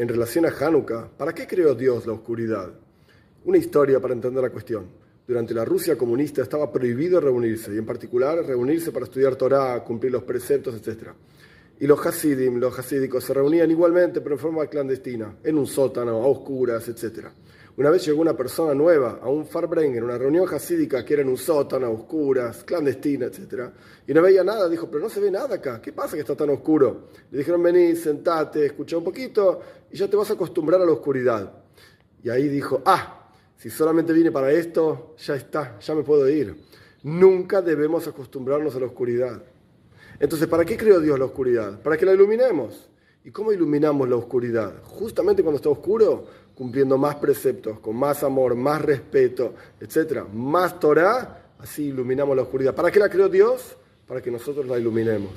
en relación a Hanukkah, ¿para qué creó Dios la oscuridad? Una historia para entender la cuestión. Durante la Rusia comunista estaba prohibido reunirse, y en particular reunirse para estudiar Torah, cumplir los preceptos, etc. Y los Hasidim, los hasídicos, se reunían igualmente, pero en forma clandestina, en un sótano, a oscuras, etc. Una vez llegó una persona nueva a un Farbrengen, una reunión hasídica que era en un sótano, a oscuras, clandestina, etc. Y no veía nada, dijo, pero no se ve nada acá, ¿qué pasa que está tan oscuro? Le dijeron, vení, sentate, escucha un poquito y ya te vas a acostumbrar a la oscuridad. Y ahí dijo, ah, si solamente vine para esto, ya está, ya me puedo ir. Nunca debemos acostumbrarnos a la oscuridad. Entonces, ¿para qué creó Dios la oscuridad? Para que la iluminemos. ¿Y cómo iluminamos la oscuridad? Justamente cuando está oscuro, cumpliendo más preceptos, con más amor, más respeto, etc. Más Torah, así iluminamos la oscuridad. ¿Para qué la creó Dios? Para que nosotros la iluminemos.